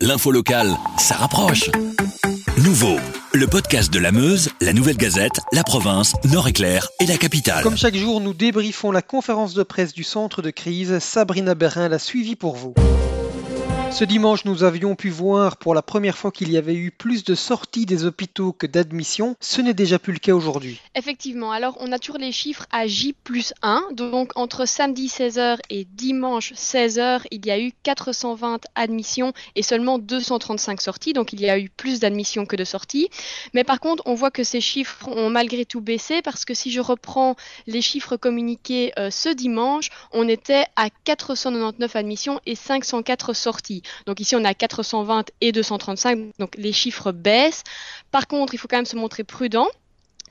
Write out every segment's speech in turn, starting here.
L'info locale, ça rapproche. Nouveau, le podcast de la Meuse, la Nouvelle Gazette, la province, Nord-Éclair et la capitale. Comme chaque jour, nous débriefons la conférence de presse du centre de crise. Sabrina Berrin l'a suivi pour vous. Ce dimanche, nous avions pu voir pour la première fois qu'il y avait eu plus de sorties des hôpitaux que d'admissions. Ce n'est déjà plus le cas aujourd'hui. Effectivement, alors on a toujours les chiffres à J plus 1. Donc entre samedi 16h et dimanche 16h, il y a eu 420 admissions et seulement 235 sorties. Donc il y a eu plus d'admissions que de sorties. Mais par contre, on voit que ces chiffres ont malgré tout baissé parce que si je reprends les chiffres communiqués euh, ce dimanche, on était à 499 admissions et 504 sorties. Donc ici, on a 420 et 235, donc les chiffres baissent. Par contre, il faut quand même se montrer prudent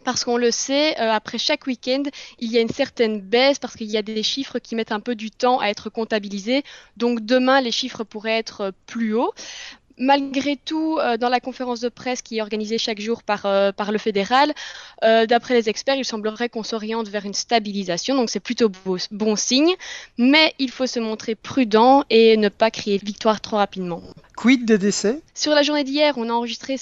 parce qu'on le sait, euh, après chaque week-end, il y a une certaine baisse parce qu'il y a des chiffres qui mettent un peu du temps à être comptabilisés. Donc demain, les chiffres pourraient être plus hauts malgré tout, euh, dans la conférence de presse qui est organisée chaque jour par, euh, par le fédéral, euh, d'après les experts, il semblerait qu'on s'oriente vers une stabilisation, donc c'est plutôt bon signe, mais il faut se montrer prudent et ne pas crier victoire trop rapidement. Quid des décès? Sur la journée d'hier, on a enregistré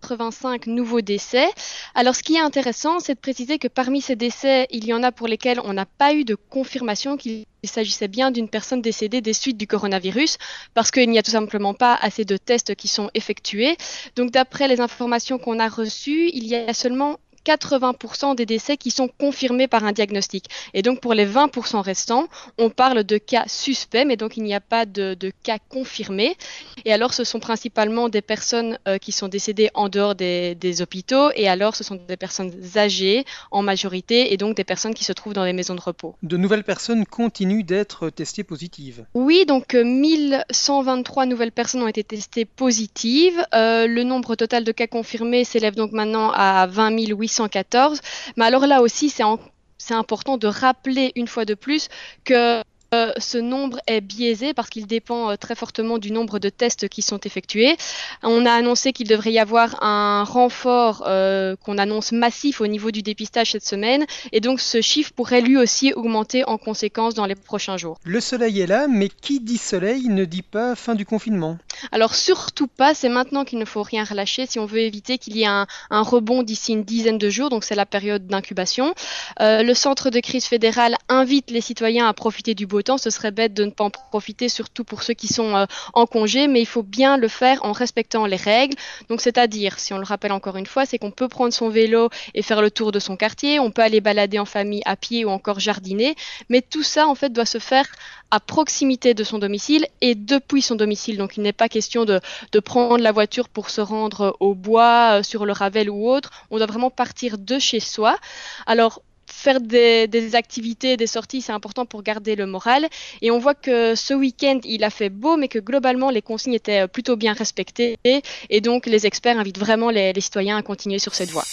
185 nouveaux décès. Alors ce qui est intéressant, c'est de préciser que parmi ces décès, il y en a pour lesquels on n'a pas eu de confirmation qu'il s'agissait bien d'une personne décédée des suites du coronavirus, parce qu'il n'y a tout simplement pas assez de tests qui sont effectués. Donc d'après les informations qu'on a reçues, il y a seulement 80% des décès qui sont confirmés par un diagnostic. Et donc pour les 20% restants, on parle de cas suspects, mais donc il n'y a pas de, cas confirmés. Et alors ce sont principalement des personnes euh, qui sont décédées en dehors des, hôpitaux, et alors ce sont des personnes âgées en majorité, et donc des personnes qui se trouvent dans les maisons de repos. De nouvelles personnes continuent d'être testées positives Oui, donc 1123 euh, nouvelles personnes ont été testées positives. Euh, le nombre total de cas confirmés s'élève donc maintenant à 20 800 114. Mais alors là aussi, c'est important de rappeler une fois de plus que euh, ce nombre est biaisé parce qu'il dépend euh, très fortement du nombre de tests qui sont effectués. On a annoncé qu'il devrait y avoir un renfort euh, qu'on annonce massif au niveau du dépistage cette semaine et donc ce chiffre pourrait lui aussi augmenter en conséquence dans les prochains jours. Le soleil est là, mais qui dit soleil ne dit pas fin du confinement alors surtout pas, c'est maintenant qu'il ne faut rien relâcher si on veut éviter qu'il y ait un, rebond d'ici une dizaine de jours, donc c'est la période d'incubation. Euh, le centre de crise fédéral invite les citoyens à profiter du beau temps, ce serait bête de ne pas en profiter, surtout pour ceux qui sont euh, en congé, mais il faut bien le faire en respectant les règles. Donc c'est-à-dire, si on le rappelle encore une fois, c'est qu'on peut prendre son vélo et faire le tour de son quartier, on peut aller balader en famille à pied ou encore jardiner, mais tout ça en fait doit se faire à proximité de son domicile et depuis son domicile. Donc il n'est pas question de, prendre la voiture pour se rendre au bois, euh, sur le Ravel ou autre. On doit vraiment partir de chez soi. Alors faire des, activités, des sorties, c'est important pour garder le moral. Et on voit que ce week-end, il a fait beau, mais que globalement, les consignes étaient plutôt bien respectées. Et donc, les experts invitent vraiment les, les citoyens à continuer sur cette voie.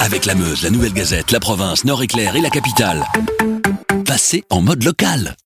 Avec la Meuse, la Nouvelle Gazette, la province, Nord-Éclair et la capitale, passez en mode local.